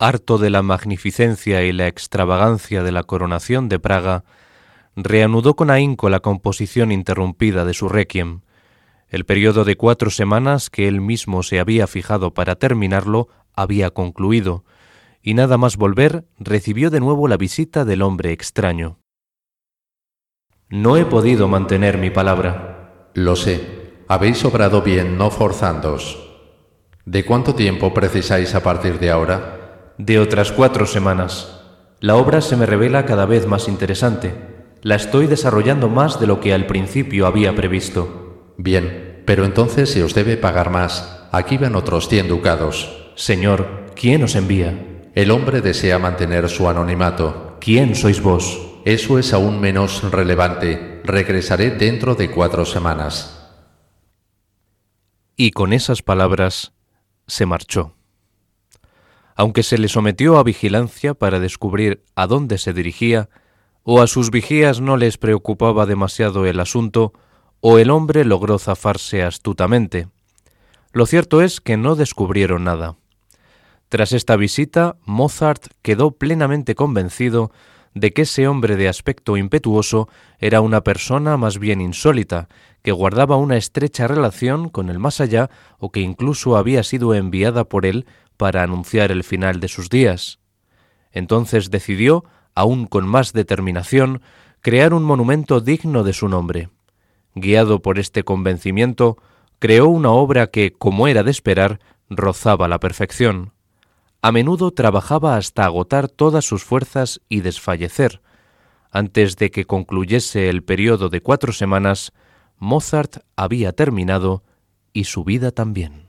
Harto de la magnificencia y la extravagancia de la coronación de Praga, reanudó con ahínco la composición interrumpida de su requiem. El periodo de cuatro semanas que él mismo se había fijado para terminarlo había concluido, y nada más volver recibió de nuevo la visita del hombre extraño. No he podido mantener mi palabra. Lo sé. Habéis obrado bien no forzándoos. ¿De cuánto tiempo precisáis a partir de ahora? De otras cuatro semanas. La obra se me revela cada vez más interesante. La estoy desarrollando más de lo que al principio había previsto. Bien, pero entonces se os debe pagar más. Aquí van otros cien ducados. Señor, ¿quién os envía? El hombre desea mantener su anonimato. ¿Quién sois vos? Eso es aún menos relevante. Regresaré dentro de cuatro semanas. Y con esas palabras se marchó. Aunque se le sometió a vigilancia para descubrir a dónde se dirigía, o a sus vigías no les preocupaba demasiado el asunto, o el hombre logró zafarse astutamente. Lo cierto es que no descubrieron nada. Tras esta visita, Mozart quedó plenamente convencido de que ese hombre de aspecto impetuoso era una persona más bien insólita, que guardaba una estrecha relación con el más allá o que incluso había sido enviada por él para anunciar el final de sus días. Entonces decidió, aún con más determinación, crear un monumento digno de su nombre. Guiado por este convencimiento, creó una obra que, como era de esperar, rozaba la perfección. A menudo trabajaba hasta agotar todas sus fuerzas y desfallecer. Antes de que concluyese el periodo de cuatro semanas, Mozart había terminado y su vida también.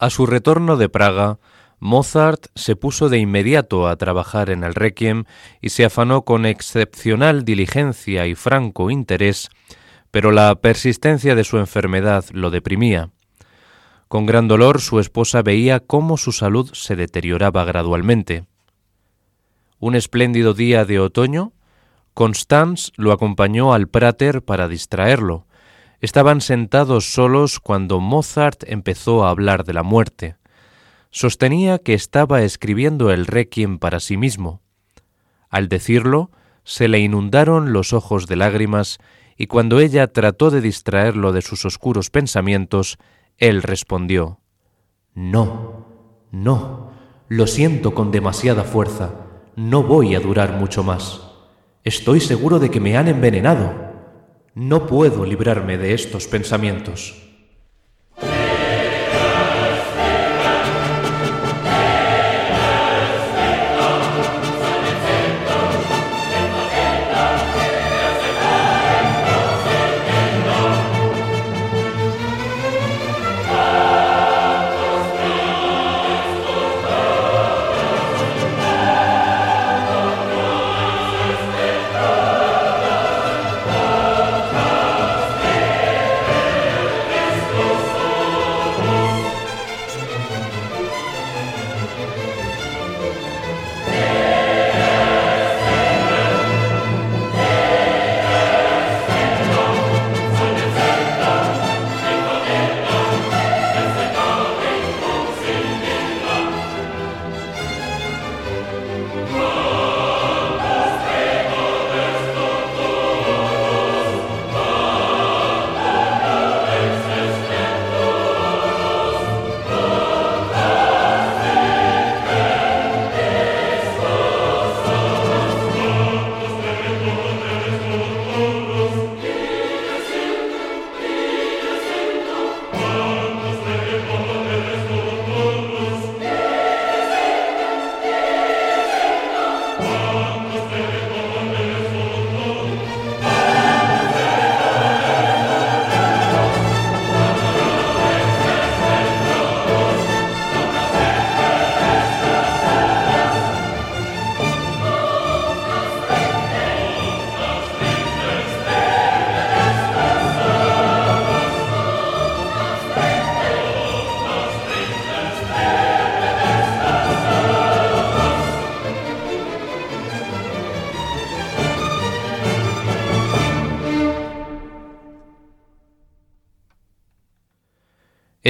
A su retorno de Praga, Mozart se puso de inmediato a trabajar en el requiem y se afanó con excepcional diligencia y franco interés, pero la persistencia de su enfermedad lo deprimía. Con gran dolor su esposa veía cómo su salud se deterioraba gradualmente. Un espléndido día de otoño, Constance lo acompañó al Prater para distraerlo. Estaban sentados solos cuando Mozart empezó a hablar de la muerte sostenía que estaba escribiendo el requiem para sí mismo. Al decirlo, se le inundaron los ojos de lágrimas y cuando ella trató de distraerlo de sus oscuros pensamientos, él respondió, No, no, lo siento con demasiada fuerza, no voy a durar mucho más. Estoy seguro de que me han envenenado. No puedo librarme de estos pensamientos.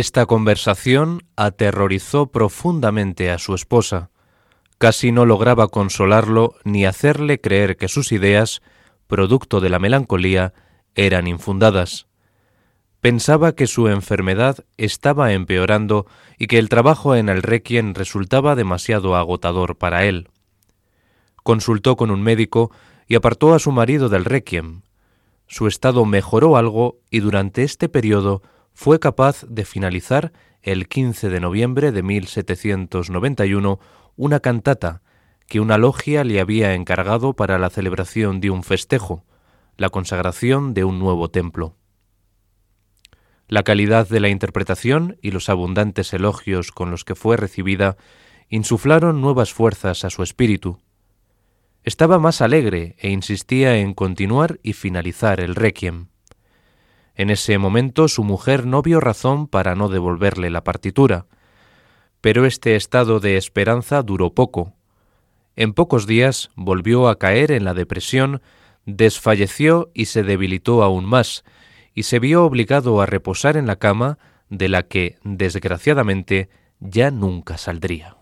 Esta conversación aterrorizó profundamente a su esposa. Casi no lograba consolarlo ni hacerle creer que sus ideas, producto de la melancolía, eran infundadas. Pensaba que su enfermedad estaba empeorando y que el trabajo en el requiem resultaba demasiado agotador para él. Consultó con un médico y apartó a su marido del requiem. Su estado mejoró algo y durante este periodo fue capaz de finalizar el 15 de noviembre de 1791 una cantata que una logia le había encargado para la celebración de un festejo, la consagración de un nuevo templo. La calidad de la interpretación y los abundantes elogios con los que fue recibida insuflaron nuevas fuerzas a su espíritu. Estaba más alegre e insistía en continuar y finalizar el requiem. En ese momento su mujer no vio razón para no devolverle la partitura, pero este estado de esperanza duró poco. En pocos días volvió a caer en la depresión, desfalleció y se debilitó aún más, y se vio obligado a reposar en la cama de la que, desgraciadamente, ya nunca saldría.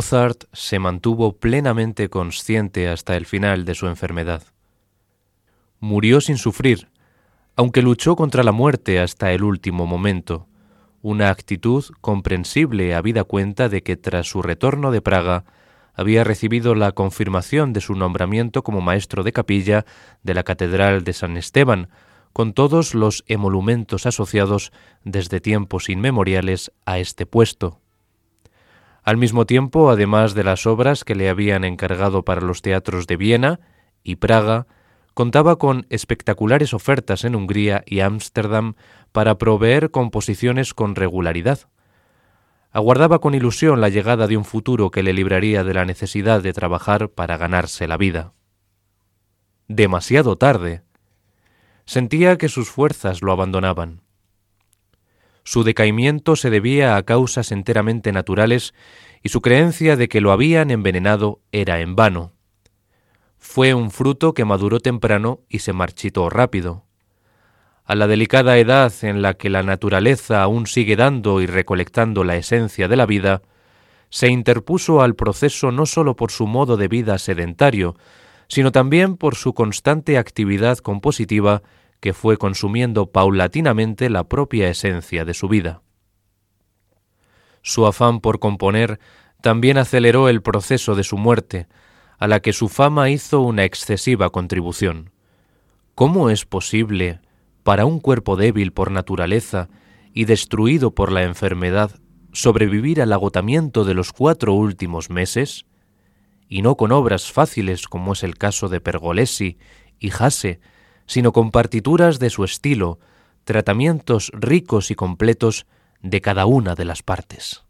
Mozart se mantuvo plenamente consciente hasta el final de su enfermedad. Murió sin sufrir, aunque luchó contra la muerte hasta el último momento, una actitud comprensible habida cuenta de que tras su retorno de Praga había recibido la confirmación de su nombramiento como maestro de capilla de la Catedral de San Esteban, con todos los emolumentos asociados desde tiempos inmemoriales a este puesto. Al mismo tiempo, además de las obras que le habían encargado para los teatros de Viena y Praga, contaba con espectaculares ofertas en Hungría y Ámsterdam para proveer composiciones con regularidad. Aguardaba con ilusión la llegada de un futuro que le libraría de la necesidad de trabajar para ganarse la vida. Demasiado tarde. Sentía que sus fuerzas lo abandonaban. Su decaimiento se debía a causas enteramente naturales y su creencia de que lo habían envenenado era en vano. Fue un fruto que maduró temprano y se marchitó rápido. A la delicada edad en la que la naturaleza aún sigue dando y recolectando la esencia de la vida, se interpuso al proceso no sólo por su modo de vida sedentario, sino también por su constante actividad compositiva que fue consumiendo paulatinamente la propia esencia de su vida. Su afán por componer también aceleró el proceso de su muerte, a la que su fama hizo una excesiva contribución. ¿Cómo es posible para un cuerpo débil por naturaleza y destruido por la enfermedad sobrevivir al agotamiento de los cuatro últimos meses? Y no con obras fáciles como es el caso de Pergolesi y Hasse, sino con partituras de su estilo, tratamientos ricos y completos de cada una de las partes.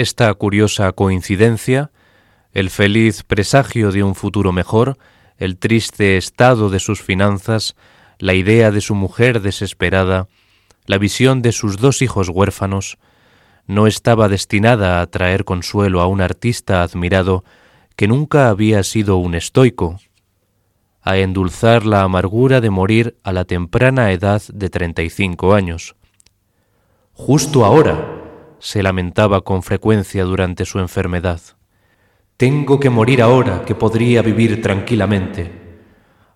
Esta curiosa coincidencia, el feliz presagio de un futuro mejor, el triste estado de sus finanzas, la idea de su mujer desesperada, la visión de sus dos hijos huérfanos, no estaba destinada a traer consuelo a un artista admirado que nunca había sido un estoico, a endulzar la amargura de morir a la temprana edad de treinta y cinco años. Justo ahora, se lamentaba con frecuencia durante su enfermedad. Tengo que morir ahora que podría vivir tranquilamente.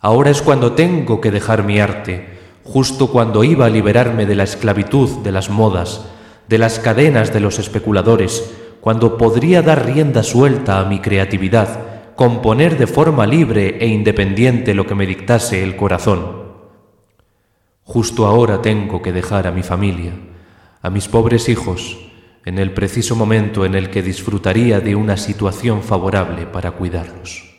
Ahora es cuando tengo que dejar mi arte, justo cuando iba a liberarme de la esclavitud de las modas, de las cadenas de los especuladores, cuando podría dar rienda suelta a mi creatividad, componer de forma libre e independiente lo que me dictase el corazón. Justo ahora tengo que dejar a mi familia, a mis pobres hijos, en el preciso momento en el que disfrutaría de una situación favorable para cuidarlos.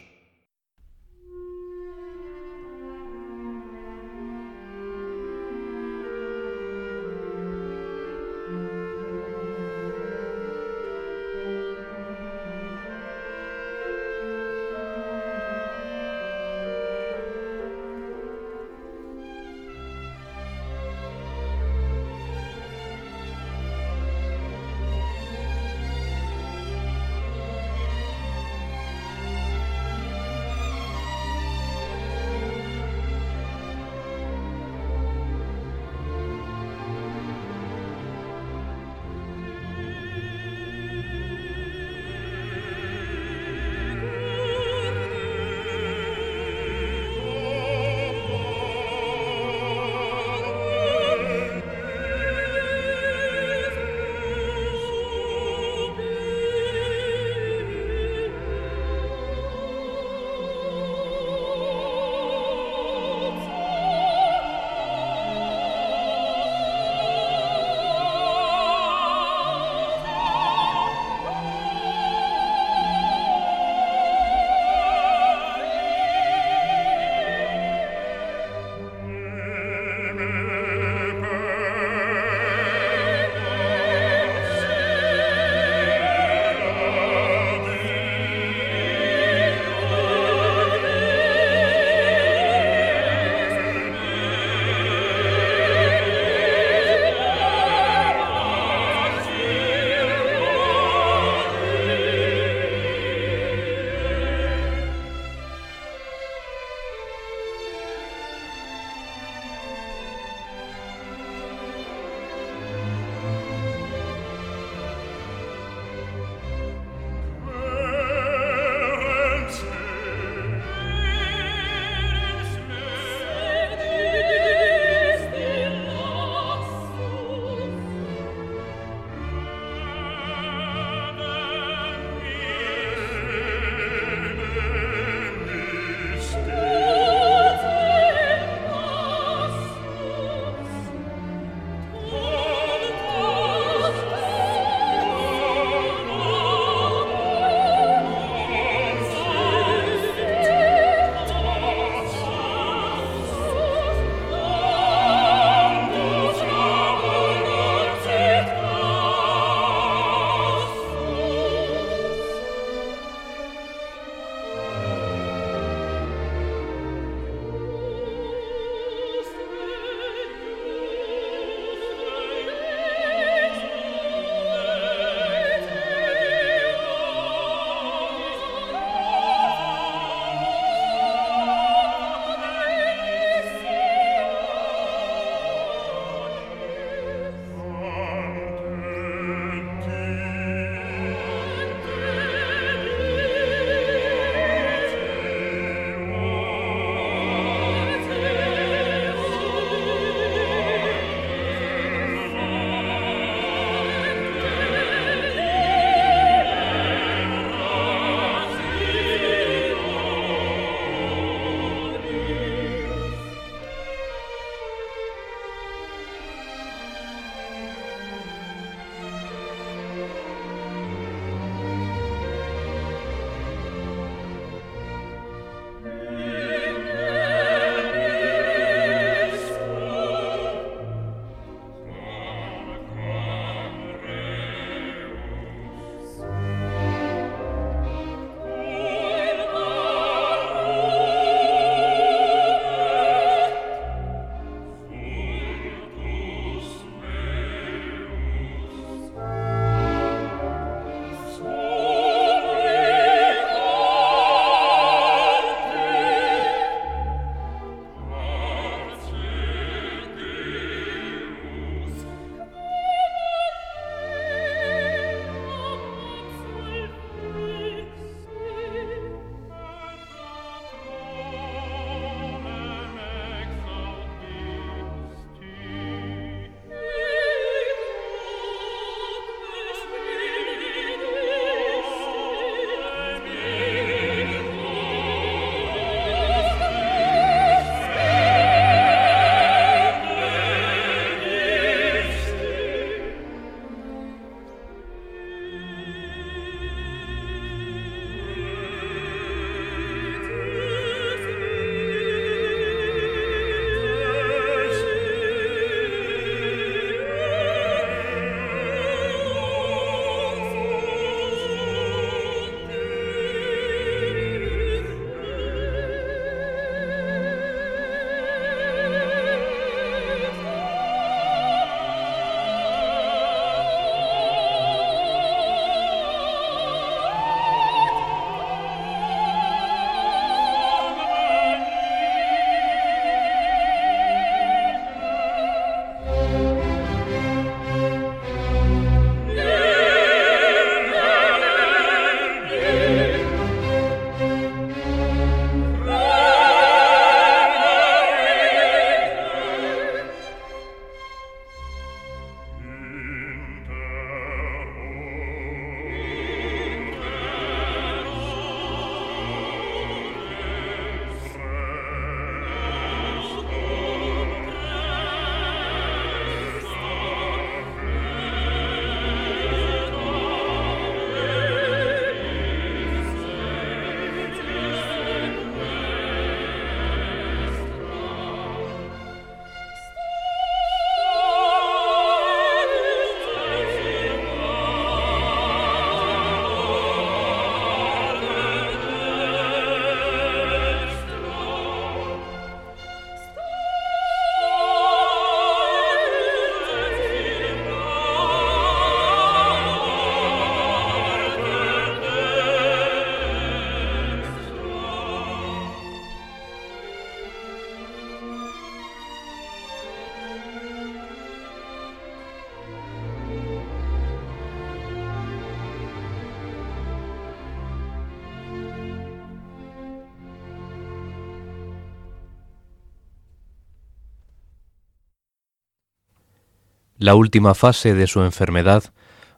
La última fase de su enfermedad,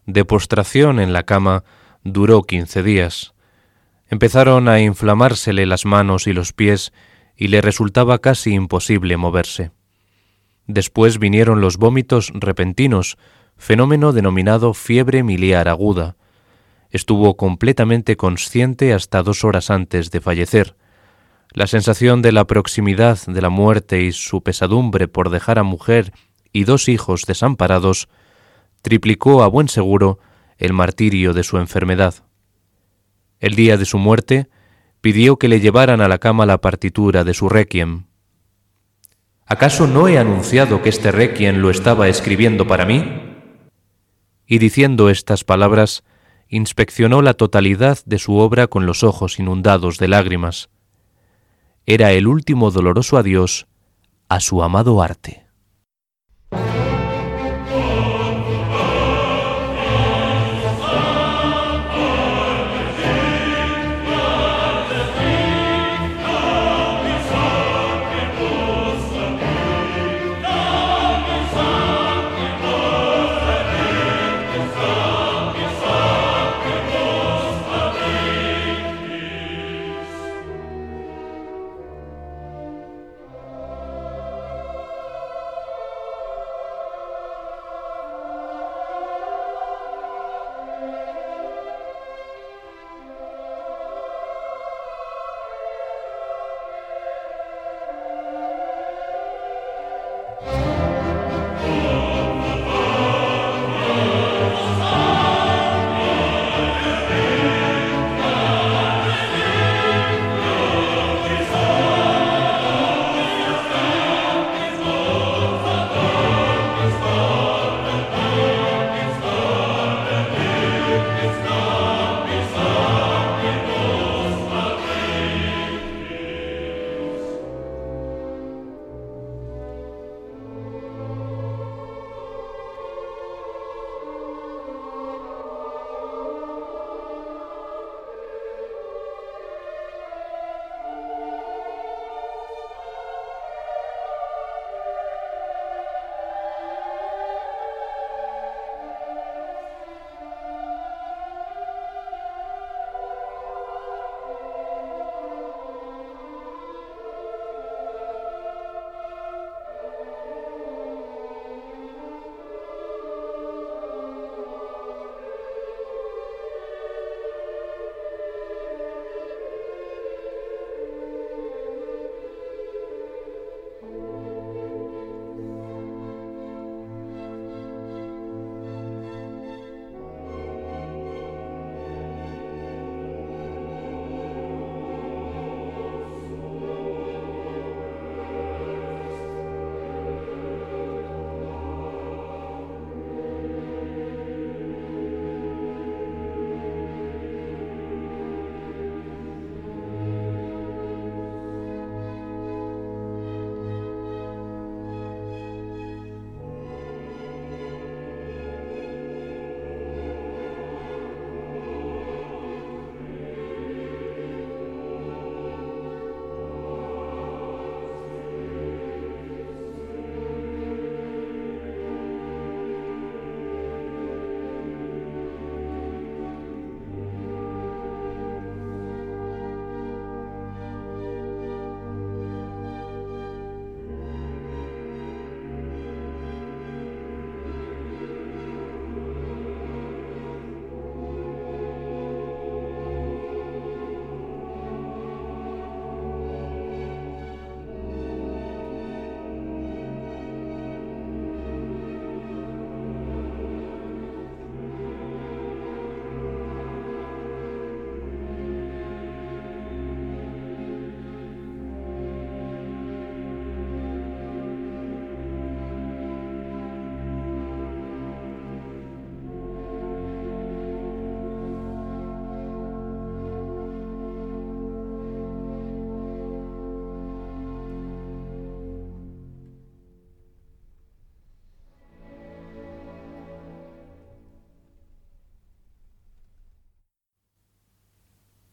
de postración en la cama, duró quince días. Empezaron a inflamársele las manos y los pies y le resultaba casi imposible moverse. Después vinieron los vómitos repentinos, fenómeno denominado fiebre miliar aguda. Estuvo completamente consciente hasta dos horas antes de fallecer. La sensación de la proximidad de la muerte y su pesadumbre por dejar a mujer y dos hijos desamparados triplicó a buen seguro el martirio de su enfermedad. El día de su muerte, pidió que le llevaran a la cama la partitura de su requiem. ¿Acaso no he anunciado que este requiem lo estaba escribiendo para mí? Y diciendo estas palabras, inspeccionó la totalidad de su obra con los ojos inundados de lágrimas. Era el último doloroso adiós a su amado arte.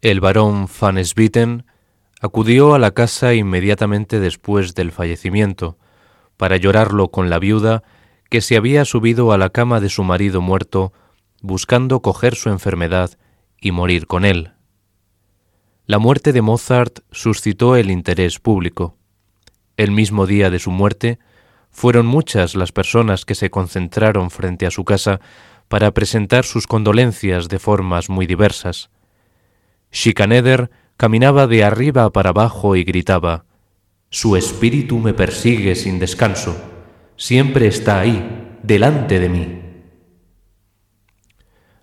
El barón Van Swieten acudió a la casa inmediatamente después del fallecimiento, para llorarlo con la viuda que se había subido a la cama de su marido muerto, buscando coger su enfermedad y morir con él. La muerte de Mozart suscitó el interés público. El mismo día de su muerte, fueron muchas las personas que se concentraron frente a su casa para presentar sus condolencias de formas muy diversas. Schikaneder caminaba de arriba para abajo y gritaba, Su espíritu me persigue sin descanso, siempre está ahí, delante de mí.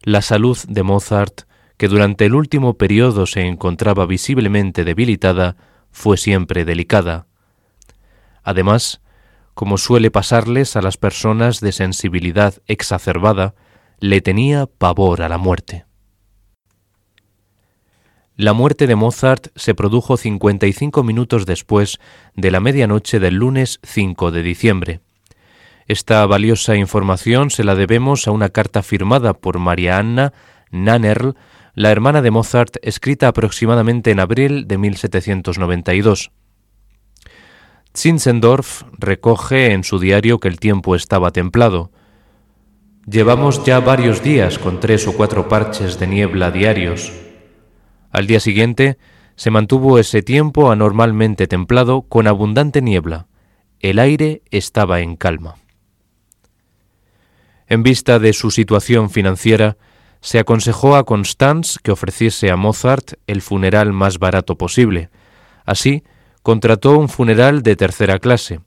La salud de Mozart, que durante el último periodo se encontraba visiblemente debilitada, fue siempre delicada. Además, como suele pasarles a las personas de sensibilidad exacerbada, le tenía pavor a la muerte. La muerte de Mozart se produjo 55 minutos después de la medianoche del lunes 5 de diciembre. Esta valiosa información se la debemos a una carta firmada por María Anna Nannerl, la hermana de Mozart, escrita aproximadamente en abril de 1792. Zinzendorf recoge en su diario que el tiempo estaba templado. Llevamos ya varios días con tres o cuatro parches de niebla diarios. Al día siguiente se mantuvo ese tiempo anormalmente templado con abundante niebla. El aire estaba en calma. En vista de su situación financiera, se aconsejó a Constance que ofreciese a Mozart el funeral más barato posible. Así, contrató un funeral de tercera clase,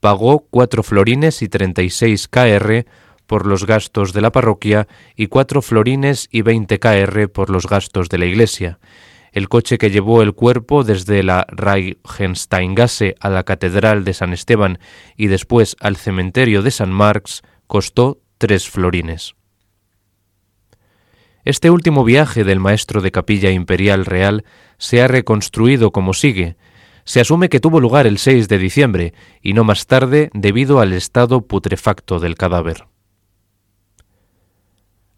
pagó cuatro florines y treinta y seis kr por los gastos de la parroquia y cuatro florines y veinte kr por los gastos de la iglesia. El coche que llevó el cuerpo desde la Reichensteingasse a la Catedral de San Esteban y después al cementerio de San Marx costó tres florines. Este último viaje del maestro de capilla imperial real se ha reconstruido como sigue. Se asume que tuvo lugar el 6 de diciembre y no más tarde debido al estado putrefacto del cadáver.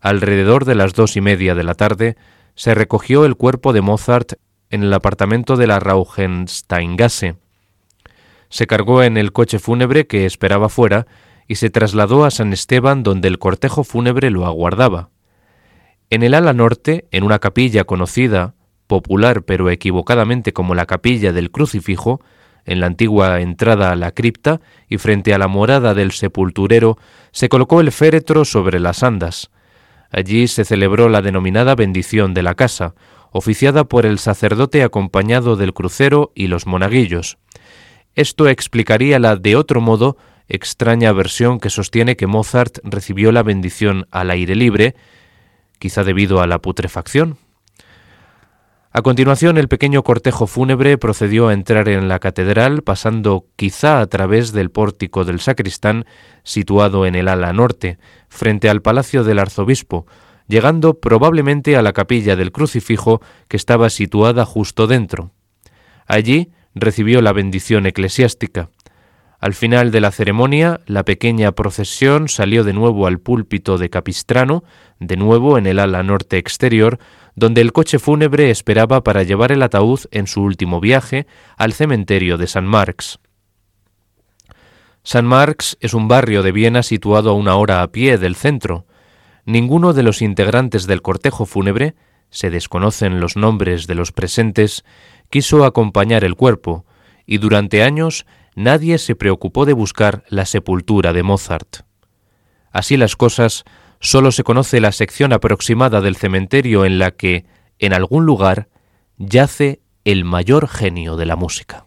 Alrededor de las dos y media de la tarde se recogió el cuerpo de Mozart en el apartamento de la Rauchensteingasse. Se cargó en el coche fúnebre que esperaba fuera y se trasladó a San Esteban donde el cortejo fúnebre lo aguardaba. En el ala norte, en una capilla conocida, popular pero equivocadamente como la capilla del crucifijo, en la antigua entrada a la cripta y frente a la morada del sepulturero, se colocó el féretro sobre las andas. Allí se celebró la denominada bendición de la casa, oficiada por el sacerdote acompañado del crucero y los monaguillos. Esto explicaría la, de otro modo, extraña versión que sostiene que Mozart recibió la bendición al aire libre, quizá debido a la putrefacción. A continuación, el pequeño cortejo fúnebre procedió a entrar en la catedral, pasando quizá a través del pórtico del sacristán, situado en el ala norte, frente al palacio del arzobispo, llegando probablemente a la capilla del crucifijo que estaba situada justo dentro. Allí recibió la bendición eclesiástica. Al final de la ceremonia, la pequeña procesión salió de nuevo al púlpito de Capistrano, de nuevo en el ala norte exterior, donde el coche fúnebre esperaba para llevar el ataúd en su último viaje al cementerio de San Marx. San Marx es un barrio de Viena situado a una hora a pie del centro. Ninguno de los integrantes del cortejo fúnebre, se desconocen los nombres de los presentes, quiso acompañar el cuerpo, y durante años nadie se preocupó de buscar la sepultura de Mozart. Así las cosas, solo se conoce la sección aproximada del cementerio en la que, en algún lugar, yace el mayor genio de la música.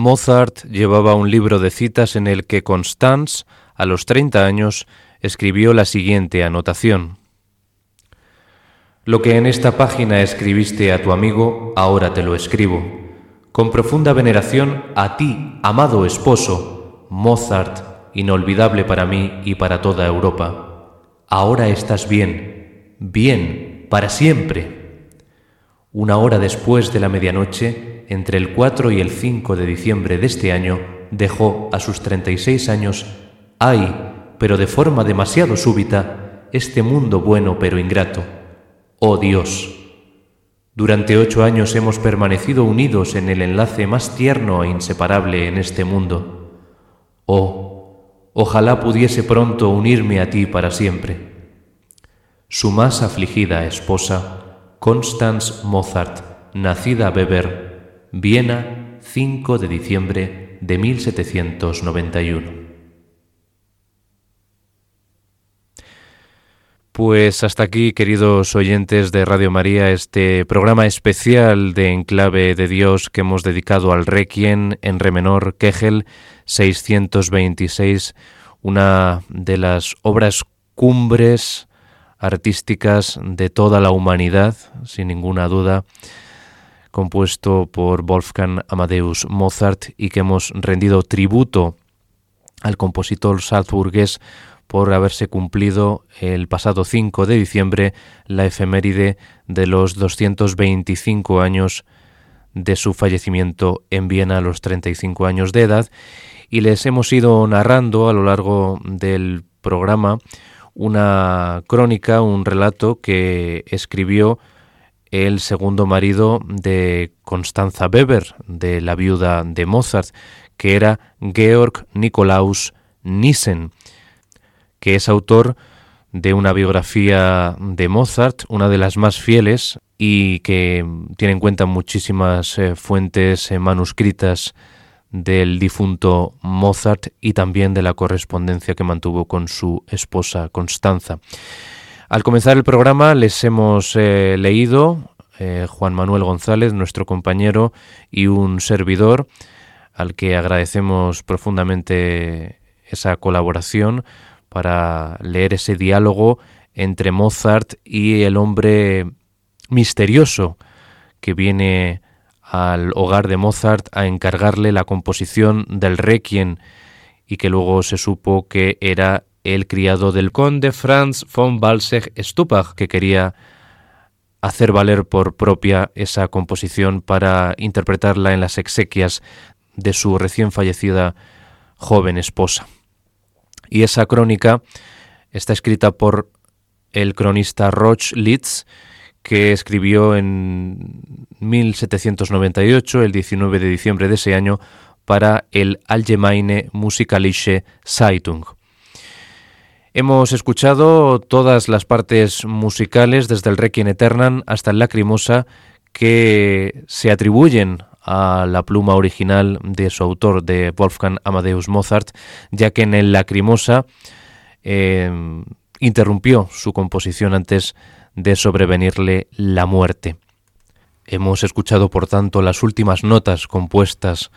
Mozart llevaba un libro de citas en el que Constance, a los 30 años, escribió la siguiente anotación. Lo que en esta página escribiste a tu amigo, ahora te lo escribo. Con profunda veneración a ti, amado esposo, Mozart, inolvidable para mí y para toda Europa. Ahora estás bien, bien, para siempre. Una hora después de la medianoche, entre el 4 y el 5 de diciembre de este año, dejó a sus 36 años, ay, pero de forma demasiado súbita, este mundo bueno pero ingrato. Oh Dios, durante ocho años hemos permanecido unidos en el enlace más tierno e inseparable en este mundo. Oh, ojalá pudiese pronto unirme a ti para siempre. Su más afligida esposa, Constance Mozart, nacida Weber, Viena, 5 de diciembre de 1791. Pues hasta aquí, queridos oyentes de Radio María, este programa especial de Enclave de Dios que hemos dedicado al Requiem en re menor Kegel 626, una de las obras cumbres artísticas de toda la humanidad, sin ninguna duda, compuesto por Wolfgang Amadeus Mozart y que hemos rendido tributo al compositor salzburgués por haberse cumplido el pasado 5 de diciembre la efeméride de los 225 años de su fallecimiento en Viena a los 35 años de edad. Y les hemos ido narrando a lo largo del programa una crónica, un relato que escribió el segundo marido de Constanza Weber, de la viuda de Mozart, que era Georg Nikolaus Nissen que es autor de una biografía de Mozart, una de las más fieles y que tiene en cuenta muchísimas eh, fuentes eh, manuscritas del difunto Mozart y también de la correspondencia que mantuvo con su esposa Constanza. Al comenzar el programa les hemos eh, leído Juan Manuel González, nuestro compañero y un servidor, al que agradecemos profundamente esa colaboración, para leer ese diálogo entre Mozart y el hombre misterioso que viene al hogar de Mozart a encargarle la composición del Requiem y que luego se supo que era el criado del conde Franz von Balseg-Stupach que quería hacer valer por propia esa composición para interpretarla en las exequias de su recién fallecida joven esposa. Y esa crónica está escrita por el cronista Roch Litz, que escribió en 1798, el 19 de diciembre de ese año, para el Allgemeine Musikalische Zeitung. Hemos escuchado todas las partes musicales, desde el Requiem Eternam hasta el Lacrimosa, que se atribuyen a la pluma original de su autor, de Wolfgang Amadeus Mozart, ya que en el Lacrimosa em, interrumpió su composición antes de sobrevenirle la muerte. Hemos escuchado, por tanto, las últimas notas compuestas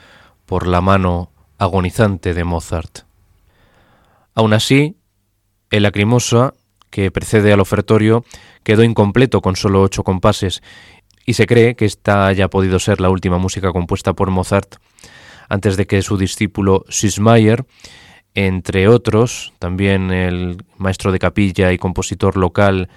por la mano agonizante de Mozart. Aún así, el Lacrimosa, que precede al ofertorio, quedó incompleto con solo ocho compases y se cree que esta haya podido ser la última música compuesta por Mozart antes de que su discípulo Sismayer, entre otros, también el maestro de capilla y compositor local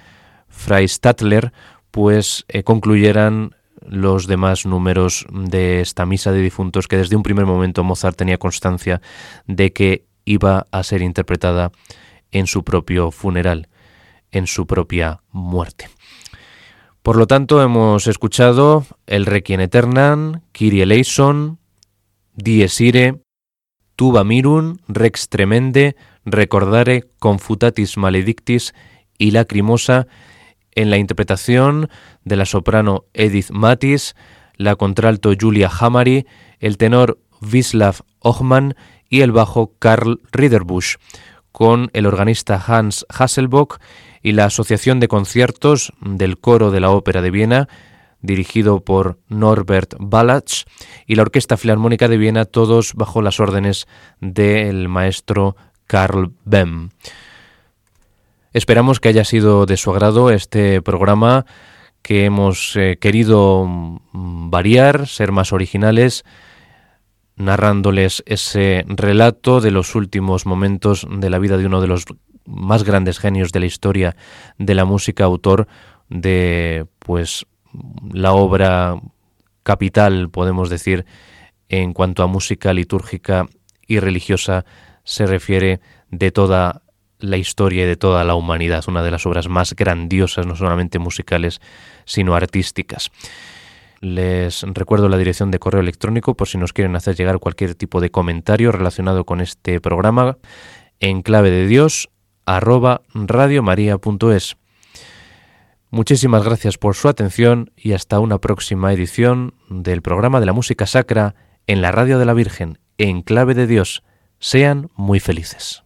Fray Stadler, pues eh, concluyeran los demás números de esta misa de difuntos que desde un primer momento Mozart tenía constancia de que iba a ser interpretada en su propio funeral, en su propia muerte. Por lo tanto, hemos escuchado el Requiem Eternam, Kyrie eleison, Dies ire, Tuba mirum, Rex tremende, Recordare, Confutatis maledictis y Lacrimosa en la interpretación de la soprano Edith Matis, la contralto Julia Hamari, el tenor Wislav Ochman y el bajo Karl Riederbusch, con el organista Hans Hasselbock y la Asociación de Conciertos del Coro de la Ópera de Viena, dirigido por Norbert Balach, y la Orquesta Filarmónica de Viena, todos bajo las órdenes del maestro Karl Bem. Esperamos que haya sido de su agrado este programa que hemos eh, querido mm, variar, ser más originales, narrándoles ese relato de los últimos momentos de la vida de uno de los más grandes genios de la historia de la música, autor de pues la obra capital, podemos decir, en cuanto a música litúrgica y religiosa se refiere de toda la historia y de toda la humanidad, una de las obras más grandiosas, no solamente musicales, sino artísticas. Les recuerdo la dirección de correo electrónico por si nos quieren hacer llegar cualquier tipo de comentario relacionado con este programa en clave de Dios radiomaria.es. Muchísimas gracias por su atención y hasta una próxima edición del programa de la música sacra en la radio de la Virgen, en clave de Dios. Sean muy felices.